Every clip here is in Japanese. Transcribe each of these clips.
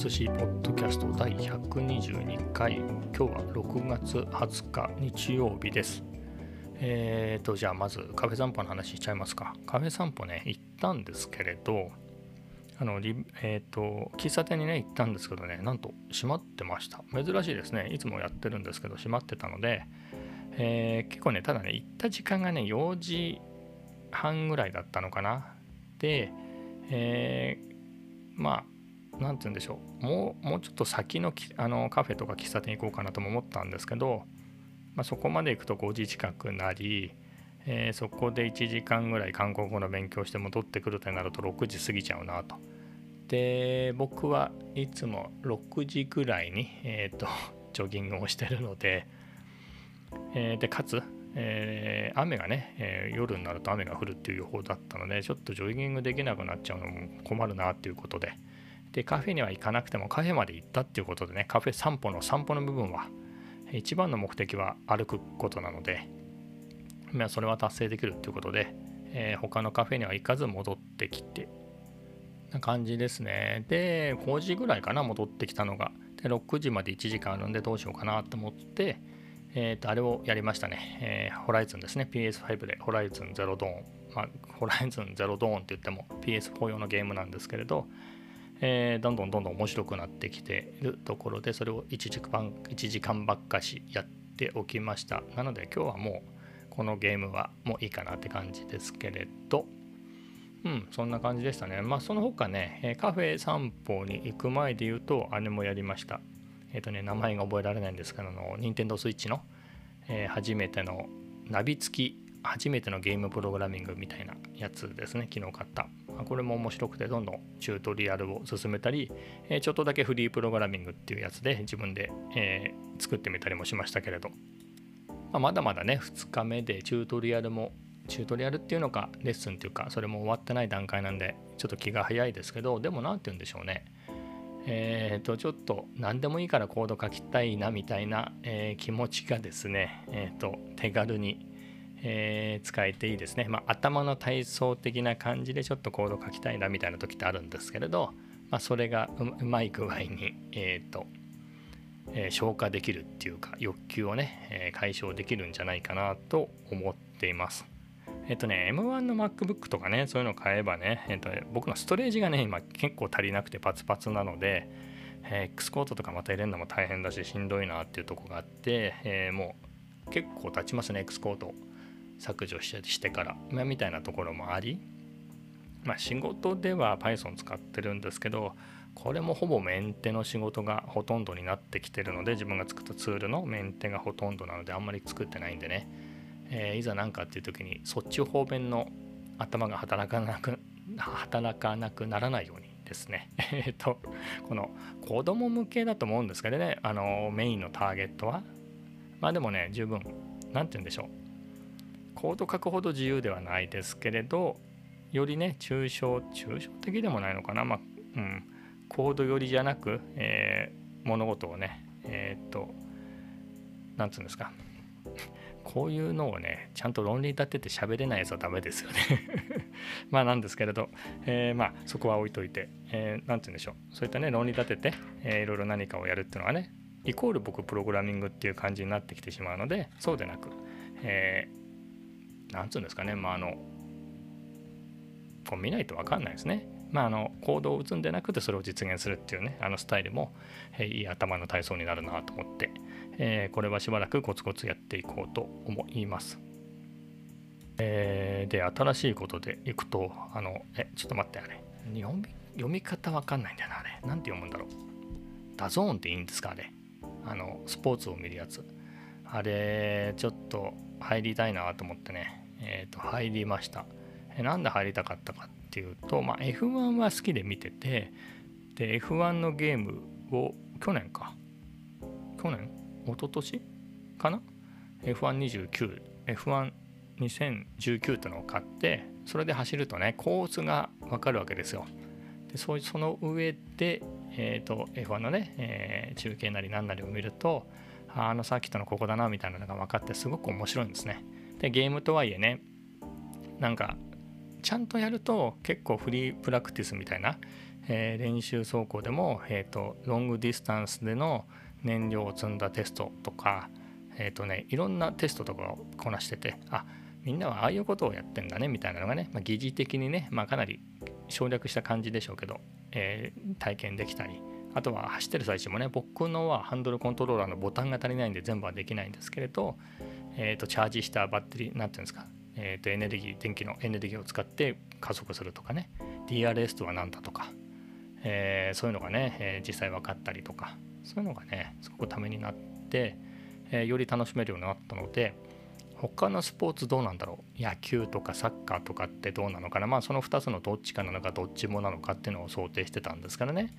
寿司ポッドキャスト第122回。今日は6月20日日曜日です。えーとじゃあまずカフェ散歩の話しちゃいますか。カフェ散歩ね行ったんですけれどあのえーと喫茶店にね行ったんですけどねなんと閉まってました。珍しいですね。いつもやってるんですけど閉まってたので、えー、結構ねただね行った時間がね4時半ぐらいだったのかな。で、えー、まあ何て言うんでしょうもうもうちょっと先のあのカフェとか喫茶店行こうかなとも思ったんですけど、まあ、そこまで行くと5時近くなり、えー、そこで1時間ぐらい韓国語の勉強して戻ってくるとなると6時過ぎちゃうなと。で僕はいつも6時ぐらいに、えーと、ジョギングをしてるので、えー、でかつえー、雨がね、えー、夜になると雨が降るっていう予報だったのでちょっとジョギングできなくなっちゃうのも困るなっていうことででカフェには行かなくてもカフェまで行ったっていうことでねカフェ散歩の散歩の部分は一番の目的は歩くことなので、まあ、それは達成できるっていうことで、えー、他のカフェには行かず戻ってきてな感じですねで5時ぐらいかな戻ってきたのがで6時まで1時間あるんでどうしようかなと思ってえっ、ー、と、あれをやりましたね。えー、ホライズンですね。PS5 でホライズンゼロドーン。まあ、ホライズンゼロドーンって言っても PS4 用のゲームなんですけれど、えー、どんどんどんどん面白くなってきてるところで、それを1時間 ,1 時間ばっかしやっておきました。なので今日はもうこのゲームはもういいかなって感じですけれど、うん、そんな感じでしたね。まあその他ね、カフェ散歩に行く前で言うと、姉もやりました。えっ、ー、とね、名前が覚えられないんですけど、あの、任天堂 switch の、えー、初めてのナビ付き、初めてのゲームプログラミングみたいなやつですね、昨日買った。これも面白くて、どんどんチュートリアルを進めたり、え、ちょっとだけフリープログラミングっていうやつで自分で、え、作ってみたりもしましたけれど、ま、まだまだね、2日目でチュートリアルもチュートリアルっていうのかレッスンっていうかそれも終わってない段階なんでちょっと気が早いですけどでも何て言うんでしょうね。えー、とちょっと何でもいいからコード書きたいなみたいな、えー、気持ちがですね、えー、と手軽に、えー、使えていいですね、まあ、頭の体操的な感じでちょっとコード書きたいなみたいな時ってあるんですけれど、まあ、それがうまい具合に、えーとえー、消化できるっていうか欲求をね、えー、解消できるんじゃないかなと思っています。えっとね、M1 の MacBook とかね、そういうの買えばね、えっと、僕のストレージがね、今結構足りなくてパツパツなので、えー、X コードとかまた入れるのも大変だし、しんどいなっていうとこがあって、えー、もう結構経ちますね、X コード削除してから、まあ、みたいなところもあり、まあ、仕事では Python 使ってるんですけど、これもほぼメンテの仕事がほとんどになってきてるので、自分が作ったツールのメンテがほとんどなので、あんまり作ってないんでね、えー、いざ何かっていう時にそっち方面の頭が働かなく働かなくならないようにですね。えっとこの子供向けだと思うんですけどね。あのメインのターゲットは。まあでもね十分何て言うんでしょう。コード書くほど自由ではないですけれどよりね抽象抽象的でもないのかな。まあうん。コード寄りじゃなく、えー、物事をねえー、っと何て言うんですか。こういうのをねちゃんと論理立てて喋れないやつはダメですよね。まあなんですけれど、えー、まあそこは置いといて何、えー、て言うんでしょう。そういったね論理立てて、えー、いろいろ何かをやるっていうのはねイコール僕プログラミングっていう感じになってきてしまうのでそうでなく、えー、なんつうんですかね。まああのこう見ないと分かんないですね。まあ、あの行動を打つんでなくてそれを実現するっていうねあのスタイルも、え、いい頭の体操になるなと思って、えー、これはしばらくコツコツやっていこうと思います。えー、で新しいことでいくとあのえちょっと待ってあれ。日本読み方わかんないんだよなあれ。なんて読むんだろう。ダゾーンっていいんですかあれ。あのスポーツを見るやつ。あれちょっと入りたいなと思ってね。え、ー、と入りました。えなんで入りたかったかっていうと、まあ、F1 は好きで見ててで F1 のゲームを去年か。去年？一昨年？かな？F129 F12019 ってのを買ってそれで走るとねコースが分かるわけですよ。でそその上で、えーと、F1 のね、えー、中継なり何なりを見るとあのサーキットのここだなみたいなのが分かってすごく面白いんですね。でゲームとはいえねなんかちゃんとやると結構フリープラクティスみたいな、えー、練習走行でも、えーと、ロングディスタンスでの燃料を積んだテストとか、えーとね、いろんなテストとかをこなしててあみんなはああいうことをやってんだねみたいなのがね、まあ、疑似的にね、まあ、かなり省略した感じでしょうけど、えー、体験できたりあとは走ってる最中もね僕のはハンドルコントローラーのボタンが足りないんで全部はできないんですけれど、えー、とチャージしたバッテリー何ていうんですか、えー、とエネルギー電気のエネルギーを使って加速するとかね。DRS とは何だとか、えー、そういうのがね、えー、実際分かったりとか。そういうのがねすごくためになって、えー、より楽しめるようになったので他のスポーツどうなんだろう？野球とかサッカーとかってどうなのかな？まあその2つのどっちかなのかどっちもなのかっていうのを想定してたんですからね、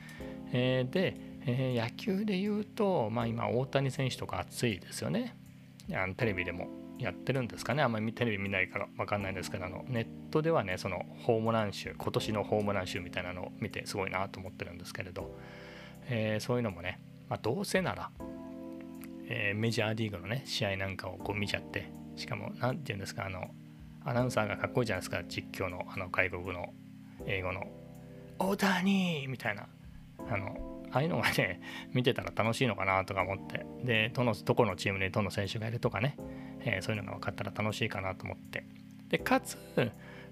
えー、で、え、野球で言うとまあ今大谷選手とか熱いですよね。あのテレビでもやってるんですかねあんまりテレビ見ないから分かんないんですけどあのネットではねそのホームラン集今年のホームラン集みたいなのを見てすごいなと思ってるんですけれど、えー、そういうのもね、まあ、どうせなら、えー、メジャーリーグのね試合なんかをこう見ちゃってしかも何て言うんですかあのアナウンサーがかっこいいじゃないですか実況のあの外国の英語の「大谷!」みたいなあのああいうのがね 見てたら楽しいのかなとか思って。でどのどこのチームにどの選手がいるとかね、えー、そういうのが分かったら楽しいかなと思って。でかつ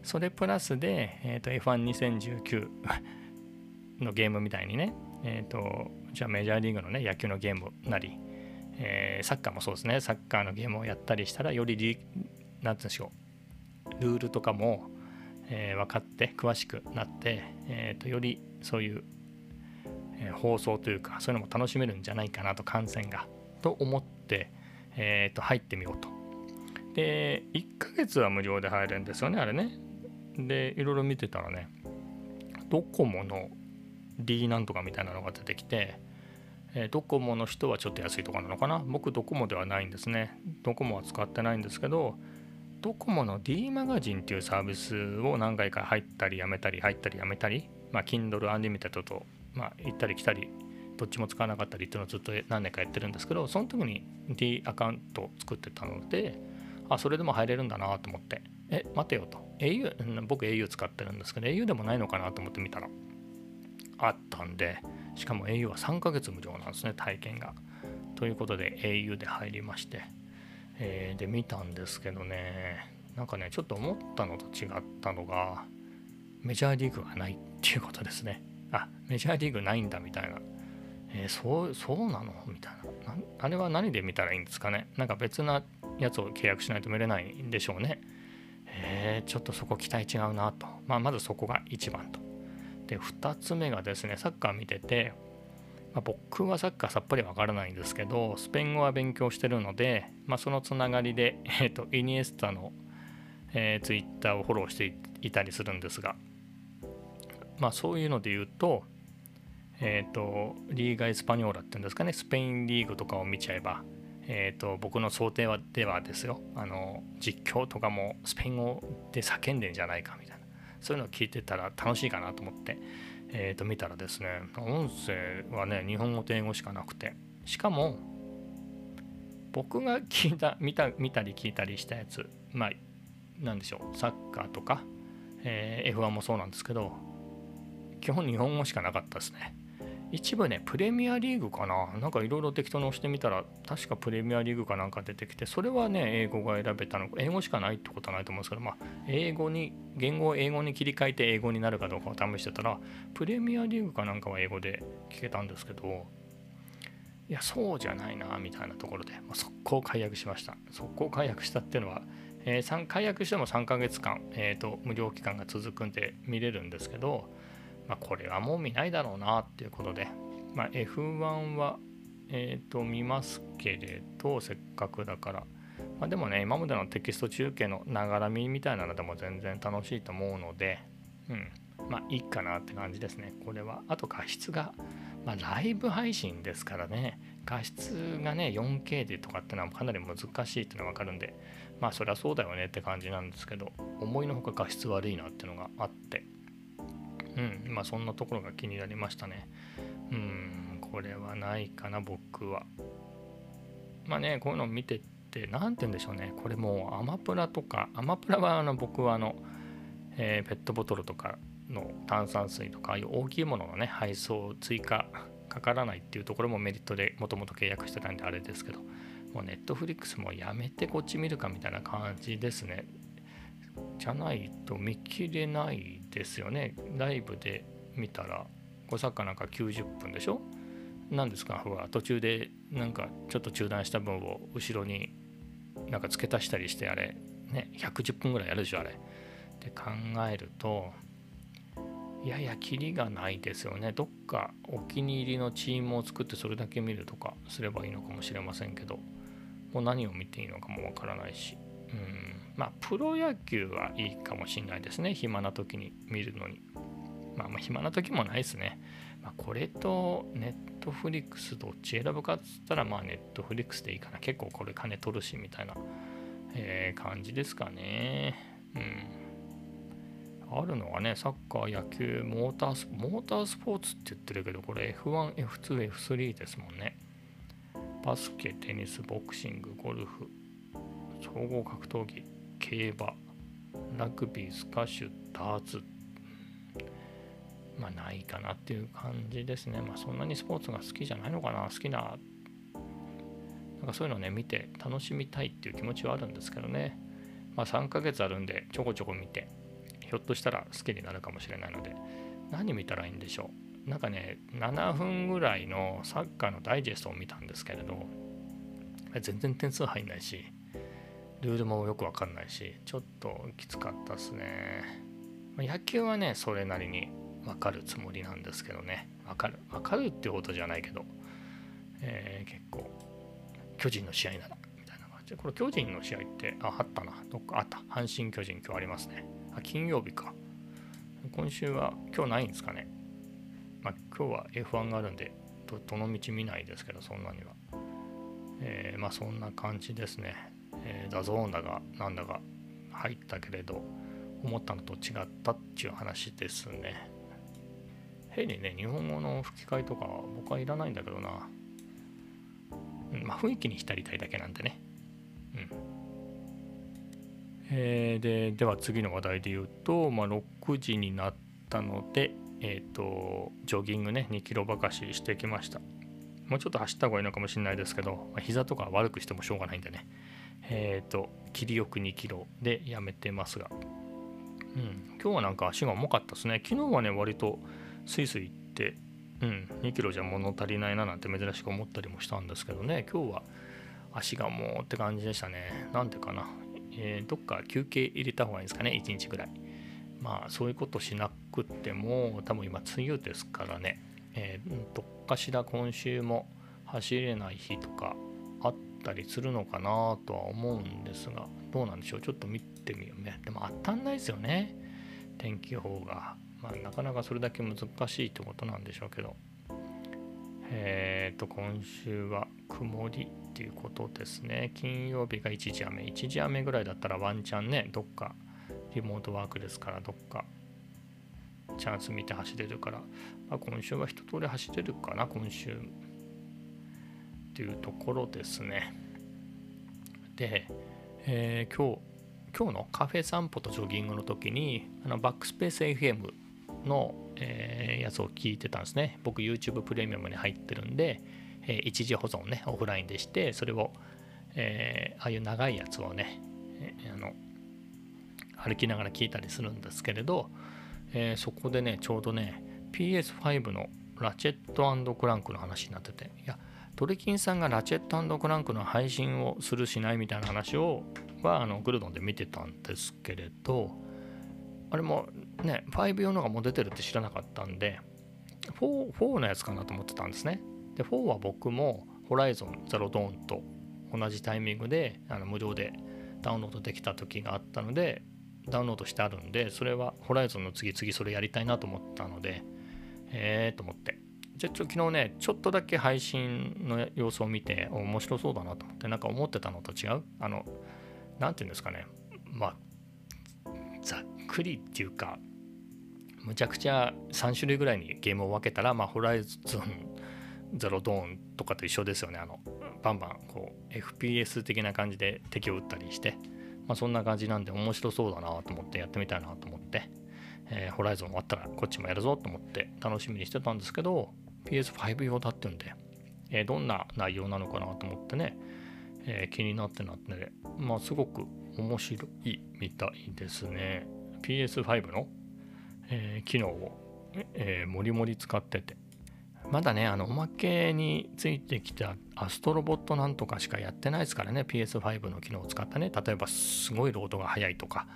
それプラスで、えーと、F12019 のゲームみたいにね、えーとじゃあメジャーリーグのね野球のゲームなりえー、サッカーもそうですね。サッカーのゲームをやったりしたらより何て言うんでしょうルールとかも、えー、分かって詳しくなって、えーと、よりそういう、え、放送というかそういうのも楽しめるんじゃないかなと観戦がと思って、えーと、入ってみようと。で1ヶ月は無料で入れるんですよねあれね。でいろいろ見てたらねドコモの D なんとかみたいなのが出てきてえドコモの人はちょっと安いとかなのかな僕ドコモではないんですねドコモは使ってないんですけどドコモの D マガジンっていうサービスを何回か入ったりやめたり入ったりやめたりまあ Kindle Unlimited とまあ行ったり来たりどっちも使わなかったりっていうのをずっと何年かやってるんですけどその時に D アカウントを作ってたのであそれでも入れるんだなと思ってえ待てよと。au 僕 au 使ってるんですけど au でもないのかなと思ってみたらあったんでしかも au は3ヶ月無料なんですね体験が。ということで au で入りまして、えー、で見たんですけどねなんかねちょっと思ったのと違ったのがメジャーリーグがないっていうことですね。あメジャーリーグないんだみたいな。えー、そうそうなの？みたいな。あれは何で見たらいいんですかね？なんか別なやつを契約しないと見れないんでしょうね。えー、ちょっとそこ期待違うなと、まあ、まずそこが一番と。で2つ目がですねサッカー見てて、まあ、僕はサッカーさっぱりわからないんですけどスペイン語は勉強してるので、まあ、そのつながりで、えーと、イニエスタの、えー、ツイッターをフォローしていたりするんですが、まあ、そういうので言うと,、えーと、リーガ・エスパニョーラっていうんですかねスペインリーグとかを見ちゃえばえーと、僕の想定はではですよ。あの実況とかもスペイン語で叫んでんじゃないかみたいな。そういうのを聞いてたら楽しいかなと思って、えー、と見たらですね音声はね日本語と英語しかなくて。しかも僕が聞いた見た見たり聞いたりしたやつまあ何でしょうサッカーとか、えー、F1 もそうなんですけど基本日本語しかなかったですね一部ね、プレミアリーグかななんかいろいろ適当に押してみたら、確かプレミアリーグかなんか出てきて、それはね、英語が選べたの、英語しかないってことはないと思うんですけど、まあ、英語に、言語を英語に切り替えて英語になるかどうかを試してたら、プレミアリーグかなんかは英語で聞けたんですけど、いや、そうじゃないな、みたいなところで、まあ、速攻解約しました。速攻解約したっていうのは、えー、解約しても3ヶ月間、えーと無料期間が続くんで見れるんですけど、まあ、これはもう見ないだろうなっていうことで、まあ、F1 は、えー、と見ますけれどせっかくだから、まあ、でもね今までのテキスト中継のながら見みたいなのでも全然楽しいと思うので、うん、まあいいかなって感じですね。これは。あと画質が、まあ、ライブ配信ですからね。画質がね 4K でとかってのはかなり難しいっていうのが分かるんで。まあそりゃそうだよねって感じなんですけど思いのほか画質悪いなっていうのがあって。うん、まあそんなところが気になりましたね。うん、これはないかな、僕は。まあね、こういうのを見てって、何て言うんでしょうね、これもうアマプラとか、アマプラはあの僕はあの、えー、ペットボトルとかの炭酸水とかああいう大きいもののね配送追加かからないっていうところもメリットでもともと契約してたんであれですけどもうネットフリックスもやめてこっち見るかみたいな感じですねじゃないと見切れないですよね。ライブで見たら。5作家なんか90分でしょ？何ですか？ほら途中でなんかちょっと中断した分を後ろになんか付け足したりしてあれ。ね110分ぐらいやるでしょあれ。って考えるといやいやキリがないですよね。どっかお気に入りのチームを作ってそれだけ見るとかすればいいのかもしれませんけど。もう何を見ていいのかもわからないし。うん。まあプロ野球はいいかもしれないですね。暇な時に見るのに。まあまあ暇な時もないですね、まあ、これとネットフリックスどっち選ぶかっつったらまあネットフリックスでいいかな。結構これ金取るしみたいな、えー、感じですかね。うん。あるのはねサッカー野球モータースモータースポーツって言ってるけどこれ F1、F2、F3 ですもんね。バスケ、テニス、ボクシング、ゴルフ、総合格闘技、競馬、ラグビー、スカッシュ、ダーツ、まあないかなっていう感じですね。まあそんなにスポーツが好きじゃないのかな、好きな、なんかそういうのね、見て楽しみたいっていう気持ちはあるんですけどね。まあ3ヶ月あるんで、ちょこちょこ見て、ひょっとしたら好きになるかもしれないので、何見たらいいんでしょう。なんかね、7分ぐらいのサッカーのダイジェストを見たんですけれど、全然点数入んないし、ルールもよくわかんないし、ちょっときつかったですね。野球はね、それなりにわかるつもりなんですけどね。わかる。わかるってことじゃないけど、えー、結構、巨人の試合なら、みたいな感じで。これ巨人の試合って、あ、あったな。どっかあった。阪神巨人今日ありますね。あ、金曜日か。今週は、今日ないんですかね。まあ、今日は F1 があるんでど、どの道見ないですけど、そんなには。えー、まあそんな感じですね。えー、ダゾーンだがなんだか入ったけれど思ったのと違ったっていう話ですね。変にね、日本語の吹き替えとか僕はいらないんだけどな。うん、まあ雰囲気に浸りたいだけなんでね。うん。えー、で、では次の話題で言うと、まあ、6時になったので、えっ、ー、と、ジョギングね、2キロばかししてきました。もうちょっと走った方がいいのかもしれないですけど、まあ、膝とか悪くしてもしょうがないんでね。えっ、ー、と、切りよく2キロでやめてますが。うん、今日はなんか足が重かったですね。昨日はね、割とスイスイ行って、うん、2キロじゃ物足りないななんて珍しく思ったりもしたんですけどね、今日は足がもうって感じでしたね。なんでかな。えー、どっか休憩入れた方がいいんですかね、1日ぐらい。まあ、そういうことしなくても、多分今、梅雨ですからね、えー、どっかしら今週も走れない日とかったりするのかなとは思うんですが、どうなんでしょう？ちょっと見てみようね。でも当たんないですよね。天気予報が。まあ、なかなかそれだけ難しいってことなんでしょうけど。えっ、ー、と、今週は曇りっていうことですね。金曜日が一時雨。一時雨ぐらいだったらワンチャンね、どっかリモートワークですから、どっかチャンス見て走れるから、まあ、今週は一通り走れるかな、今週。っていうところですね。で、えー、今日、今日のカフェ散歩とジョギングの時に、あのバックスペース FM の、えー、やつを聞いてたんですね。僕 YouTube プレミアムに入ってるんで、えー、一時保存ね、オフラインでして、それを、えー、ああいう長いやつをね、えー、あの歩きながら聞いたりするんですけれど、えー、そこでね、ちょうどね、PS5 のラチェットクランクの話になってて、いや、トレキンさんがラチェットクランクの配信をするしないみたいな話をはあのグルドンで見てたんですけれど、あれもね、5用のがもう出てるって知らなかったんで、4, 4のやつかなと思ってたんですね。で、4は僕もホライゾンゼロドーンと同じタイミングであの無料でダウンロードできた時があったので、ダウンロードしてあるんで、それはホライゾンの次々それやりたいなと思ったので、えーと思って。じゃあ昨日ね、ちょっとだけ配信の様子を見て、面白そうだなと思って、なんか思ってたのと違う？あの、なんていうんですかね、まあ、ざっくりっていうか、むちゃくちゃ3種類ぐらいにゲームを分けたら、まあ、ホライゾンゼロドーンとかと一緒ですよね。あの、バンバン、こう、FPS 的な感じで敵を撃ったりして、まあ、そんな感じなんで面白そうだなと思ってやってみたいなと思って、えー、ホライゾン終わったらこっちもやるぞと思って楽しみにしてたんですけど PS5 用だっていうんで、えー、どんな内容なのかなと思ってね、えー、気になってなってねまあすごく面白いみたいですね。PS5 の、え機能を、えもりもり使ってて。まだねあのおまけについてきたアストロボットなんとかしかやってないですからね PS5 の機能を使ったね。例えばすごいロードが速いとか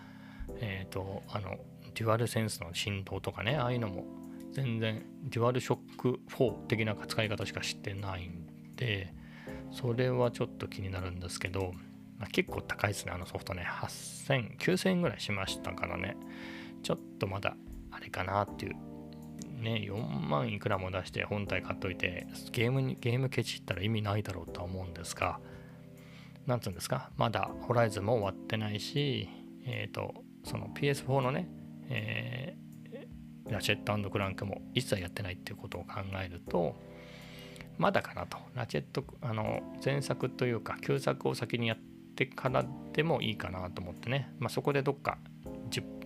えっ、ー、とあのデュアルセンスの振動とかねああいうのも全然デュアルショック4的な使い方しか知ってないんでそれはちょっと気になるんですけど、まあ、結構高いですねあのソフトね。8000 9000円ぐらいしましたからね。ちょっとまだあれかなっていう。ね4万いくらも出して本体買っといてゲームにゲームケチったら意味ないだろうとは思うんですがなんつうんですか？まだホライズンも終わってないしえっ、ー、とその PS4 のねえ、ラチェットクランクも一切やってないっていうことを考えるとまだかなと。ラチェットあの前作というか旧作を先にやってからでもいいかなと思ってね、まあ、そこでどっか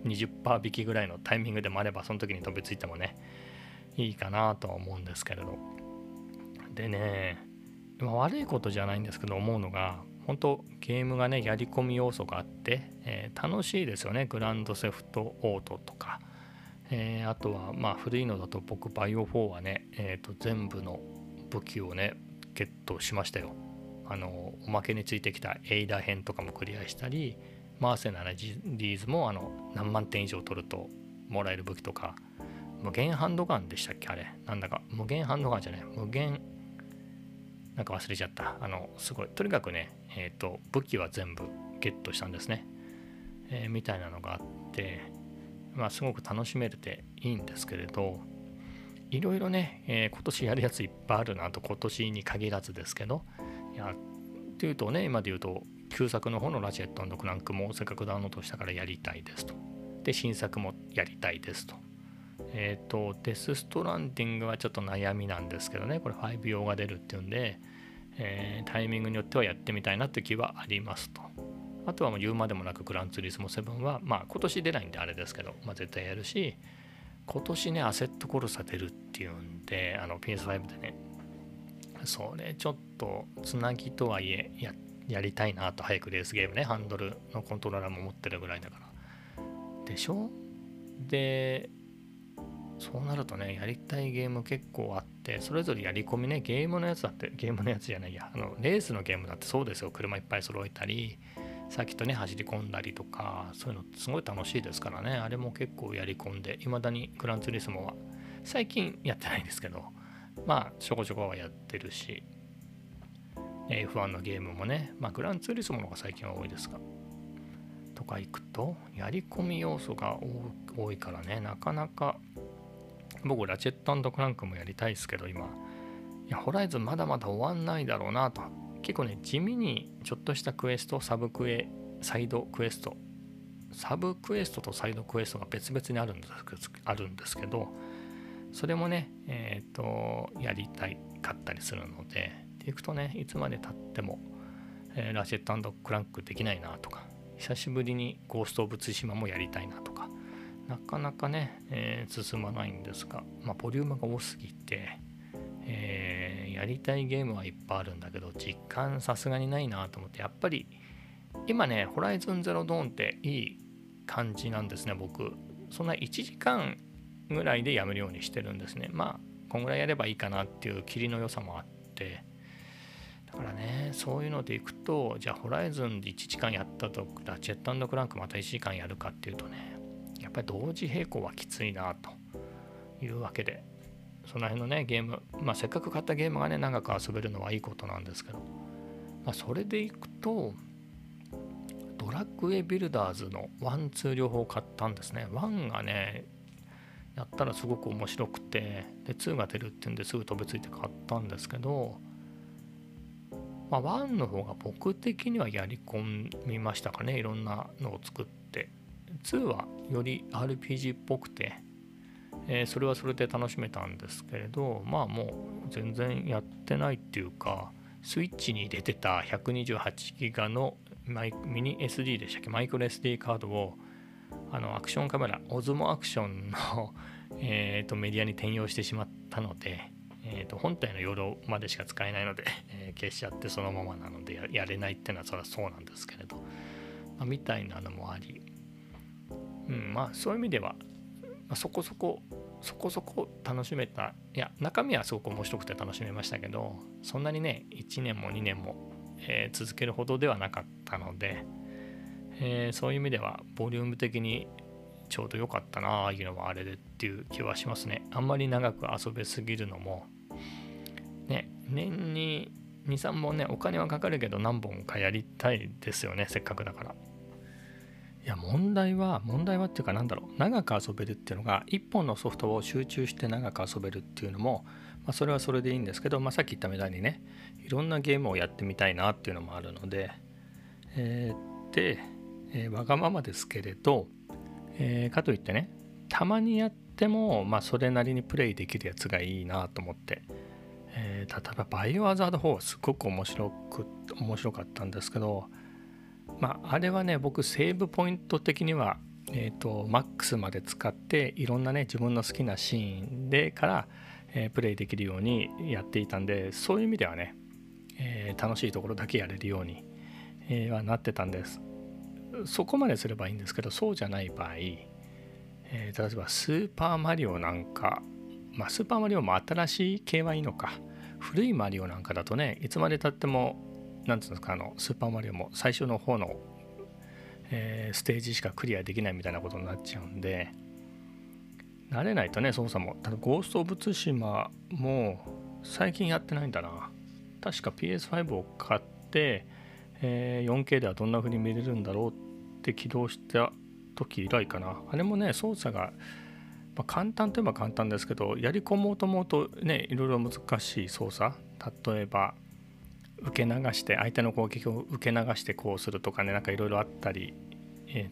20%引きぐらいのタイミングでもあればその時に飛びついてもねいいかなとは思うんですけれど。でね、まあ、悪いことじゃないんですけど思うのが本当ゲームがねやり込み要素があって、えー、楽しいですよね。グランドセフトオートとか、えー、あとはまあ古いのだと僕バイオ4はね、えー、と全部の武器をねゲットしましたよあのおまけについてきたエイダ編とかもクリアしたりマーセナラジリーズもあの何万点以上取るともらえる武器とか無限ハンドガンでしたっけあれなんだか無限ハンドガンじゃない無限なんか忘れちゃった。あの、すごい。とにかくね、えっ、ー、と、武器は全部ゲットしたんですね。えー、みたいなのがあって、まあ、すごく楽しめれていいんですけれど、いろいろね、えー、今年やるやついっぱいあるなと、今年に限らずですけど、いや、っていうとね、今で言うと、旧作の方のラジェットクランクもせっかくダウンロードしたからやりたいですと。で、新作もやりたいですと。えっ、ー、と、デス・ストランディングはちょっと悩みなんですけどね、これ5用が出るっていうんで、えー、タイミングによってはやってみたいなって気はありますと。あとはもう言うまでもなくグランツーリスモ7は、まあ今年出ないんであれですけど、まあ絶対やるし、今年ね、アセットコルサ出るっていうんで、あの PS5 でね、それちょっとつなぎとはいえややりたいなと、早くレースゲームね、ハンドルのコントローラーも持ってるぐらいだから。でしょ？で、そうなるとね、やりたいゲーム結構あって、それぞれやり込みね、ゲームのやつだって、ゲームのやつじゃないや、あのレースのゲームだってそうですよ、車いっぱい揃えたり、さっきとね、走り込んだりとか、そういうのすごい楽しいですからね、あれも結構やり込んで、いまだにグランツーリスモは、最近やってないんですけど、まあ、ちょこちょこはやってるし、F1 のゲームもね、まあ、グランツーリスモの方が最近は多いですが、とか行くと、やり込み要素が多いからね、なかなか僕、ラチェットクランクもやりたいですけど、今。いや、ホライズンまだまだ終わんないだろうなと。結構ね、地味にちょっとしたクエスト、サブクエ、サイドクエスト。サブクエストとサイドクエストが別々にあるんですあるんですけど、それもね、えっ、ー、と、やりたいかったりするので、でいくとね、いつまでたっても、えー、ラチェットクランクできないなとか、久しぶりにゴースト・オブ・ツシマもやりたいなとか、なかなかね、えー、進まないんですが、まあ、ボリュームが多すぎて、えー、やりたいゲームはいっぱいあるんだけど、実感さすがにないなと思って、やっぱり、今ね、ホライズンゼロドーンっていい感じなんですね、僕。そんな1時間ぐらいでやめるようにしてるんですね。まあ、こんぐらいやればいいかなっていう霧の良さもあって、だからね、そういうのでいくと、じゃあ、ホライズンで1時間やったと、ラチェットクランクまた1時間やるかっていうとね、やっぱり同時並行はきついなというわけでその辺のねゲームまあせっかく買ったゲームがね長く遊べるのはいいことなんですけど、まあ、それでいくとドラッグウェイビルダーズのワンツー両方買ったんですね。ワンがねやったらすごく面白くてで2が出るっていうんですぐ飛びついて買ったんですけどまあ、1の方が僕的にはやり込みましたかねいろんなのを作って。2はより RPG っぽくて、えー、それはそれで楽しめたんですけれどまあもう全然やってないっていうかスイッチに出てた128ギガのマイミニ SD でしたっけ？マイクロ SD カードをあのアクションカメラオズモアクションの えとメディアに転用してしまったので、えー、と本体の容量までしか使えないので、え、消しちゃってそのままなのでやれないっていうのはそれはそうなんですけれど、まあ、みたいなのもあり、うん、まあそういう意味では、ま、そこそこそこそこ楽しめたいや中身はすごく面白くて楽しめましたけどそんなにね1年も2年も、えー、続けるほどではなかったので、えー、そういう意味ではボリューム的にちょうど良かったなああいうのはあれでっていう気はしますね。あんまり長く遊べすぎるのもね年に23本ねお金はかかるけど何本かやりたいですよねせっかくだから。いや問題は問題はっていうかなんだろう。長く遊べるっていうのが1本のソフトを集中して長く遊べるっていうのも、まあ、それはそれでいいんですけど、まあ、さっき言ったみたいにねいろんなゲームをやってみたいなっていうのもあるので、えー、で、えー、わがままですけれど、えー、かといってねたまにやっても、まあ、それなりにプレイできるやつがいいなと思って、えー、例えばバイオハザード4はすごく面白く面白かったんですけどまあ、あれはね僕セーブポイント的には、えーと、マックスまで使っていろんなね自分の好きなシーンでから、えー、プレイできるようにやっていたんでそういう意味ではね、えー、楽しいところだけやれるように、えー、はなってたんです。そこまですればいいんですけどそうじゃない場合、え例えばスーパーマリオなんかまあスーパーマリオも新しい系はいいのか。古いマリオなんかだとねいつまでたってもなんていうんですかあのスーパーマリオも最初の方の、えー、ステージしかクリアできないみたいなことになっちゃうんで慣れないとね操作も。ただゴースト・オブ・ツシマも最近やってないんだな。確か PS5 を買って、えー、4K ではどんな風に見れるんだろうって起動した時以来かな。あれもね操作がまあ、簡単といえば簡単ですけどやり込もうと思うとねいろいろ難しい操作。例えば受け流して相手の攻撃を受け流してこうするとかねなんかいろいろあったり、え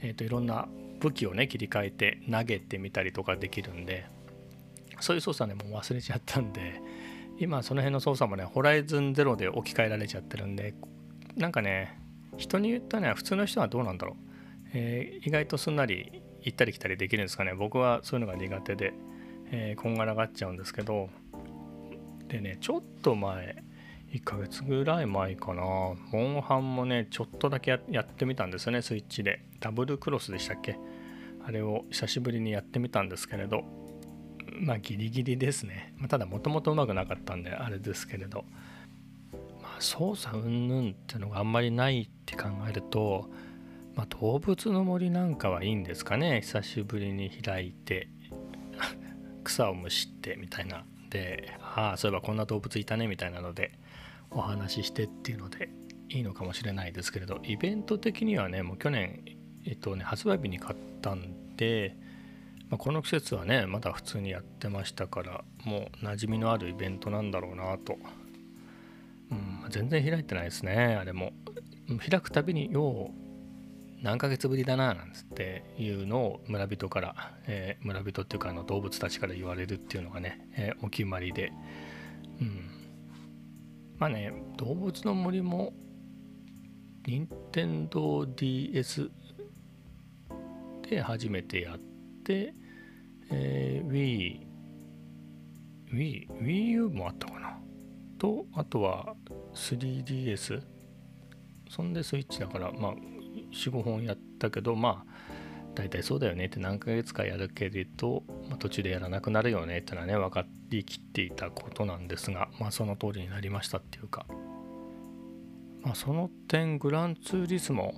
ーえー、といろんな武器をね切り替えて投げてみたりとかできるんでそういう操作ねもう忘れちゃったんで今その辺の操作もねホライズンゼロで置き換えられちゃってるんでなんかね人に言ったね普通の人はどうなんだろう、えー、意外とすんなり行ったり来たりできるんですかね。僕はそういうのが苦手で、えー、こんがらがっちゃうんですけどでねちょっと前1ヶ月ぐらい前かな。モンハンもねちょっとだけやってみたんですよねスイッチで。ダブルクロスでしたっけ？あれを久しぶりにやってみたんですけれど。まあギリギリですね、まあ、ただもともとうまくなかったんであれですけれど。まあ操作云々っていうのがあんまりないって考えるとまあ、動物の森なんかはいいんですかね。久しぶりに開いて 草をむしってみたいな。でああそういえばこんな動物いたねみたいなので。お話ししてっていうのでいいのかもしれないですけれどイベント的にはねもう去年えっとね発売日に買ったんで、まあ、この季節はねまだ普通にやってましたからもう馴染みのあるイベントなんだろうなと、うん、全然開いてないですねあれも。開くたびによう何ヶ月ぶりだななんつっていうのを村人から、えー、村人っていうかあの動物たちから言われるっていうのがね、えー、お決まりで、うん、まあね動物の森も任天堂 d s で初めてやって、えー、Wii Wii Wii U もあったかな。とあとは 3DS そんでスイッチだからまあ45本やったけどまあ大体そうだよねって何ヶ月かやるけれど、まあ、途中でやらなくなるよねってのはね分かりきっていたことなんですがまあその通りになりましたっていうか。まあその点グランツーリスモ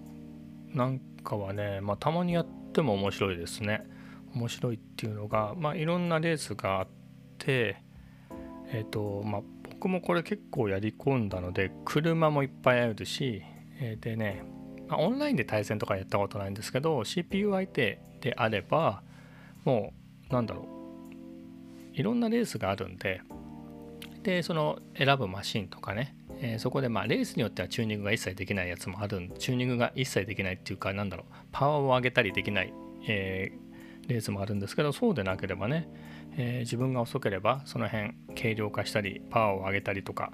なんかはねまあたまにやっても面白いですね。面白いっていうのがまあいろんなレースがあってえっ、ー、とまあ僕もこれ結構やり込んだので車もいっぱいあるし、えー、でねま、オンラインで対戦とかやったことないんですけど CPU 相手であればもうなんだろう。いろんなレースがあるんででその選ぶマシンとかね、えー、そこでまあレースによってはチューニングが一切できないやつもあるんチューニングが一切できないっていうかなんだろう。パワーを上げたりできない、えー、レースもあるんですけどそうでなければね、えー、自分が遅ければその辺軽量化したりパワーを上げたりとか、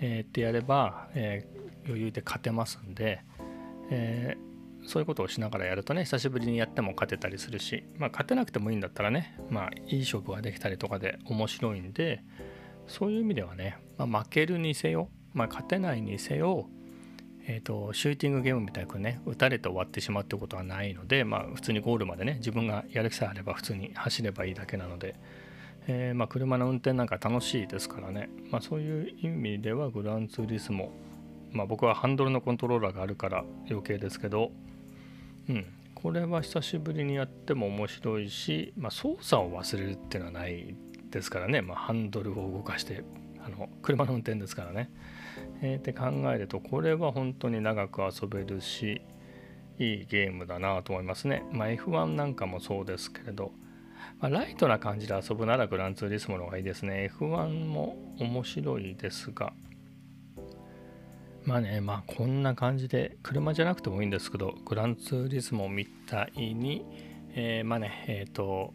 えってやれば、え余裕で勝てますんで、えそういうことをしながらやるとね久しぶりにやっても勝てたりするし、まあ、勝てなくてもいいんだったらね、まあ、いい勝負ができたりとかで面白いんでそういう意味ではね、まあ、負けるにせよ、まあ、勝てないにせよえーと、シューティングゲームみたいにね打たれて終わってしまうってことはないので、まあ、普通にゴールまでね自分がやる気さえあれば普通に走ればいいだけなので、えー、まあ、車の運転なんか楽しいですからね、まあ、そういう意味ではグランツーリスモ、まあ、僕はハンドルのコントローラーがあるから余計ですけど、うん、これは久しぶりにやっても面白いし、まあ、操作を忘れるっていうのはないですからね、まハンドルを動かしてあの車の運転ですからね。えー、って考えるとこれは本当に長く遊べるしいいゲームだなと思いますね。まあ、F1 なんかもそうですけれど、まあ、ライトな感じで遊ぶならグランツーリスモの方がいいですね。F1 も面白いですが、まあね、まあこんな感じで、車じゃなくてもいいんですけど、グランツーリスモみたいに、えー、まあね、えっ、ー、と、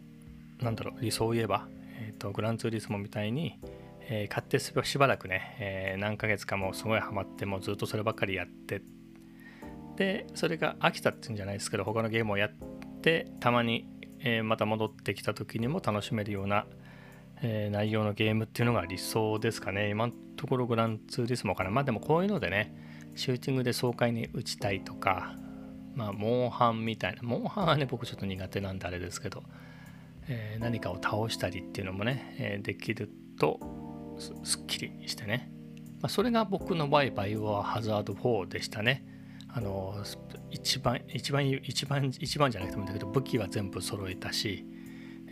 なんだろう、理想を言えば、えっ、ー、と、グランツーリスモみたいに、え、買ってしばらくね、え、何ヶ月かもすごいハマってもうずっとそればっかりやってでそれが飽きたっていうんじゃないですけど他のゲームをやってたまに、えー、また戻ってきた時にも楽しめるような、え内容のゲームっていうのが理想ですかね。今のところグランツーリスモかな。まあでもこういうのでねシューティングで爽快に打ちたいとかまあモンハンみたいなモンハンはね僕ちょっと苦手なんであれですけど、え何かを倒したりっていうのもね、えできるとすっきりしてね、まあ、それが僕の場合バイオハザード4でしたね。あの一番一番一番一番じゃなくてもいいんだけど武器は全部揃えたし、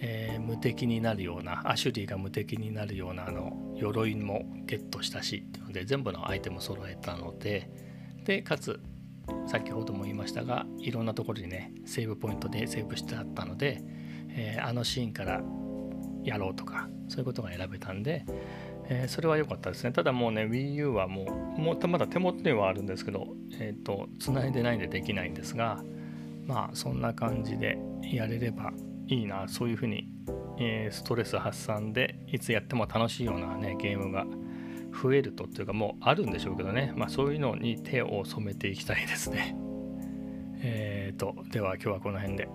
えー、無敵になるようなアシュリーが無敵になるようなあの鎧もゲットしたしっていうので全部のアイテム揃えたのででかつ先ほども言いましたがいろんなところにねセーブポイントでセーブしてあったので、えー、あのシーンからやろうとかそういうことが選べたんで、えー、それは良かったですね。ただもうね、Wii U はもう、もうまだ手元にはあるんですけど、えっ、ー、と、繋いでないんでできないんですが、まあ、そんな感じでやれればいいな、そういうふうに、えー、ストレス発散で、いつやっても楽しいようなね、ゲームが増えるとっていうか、もうあるんでしょうけどね、まあ、そういうのに手を染めていきたいですね。えっ、と、では今日はこの辺で。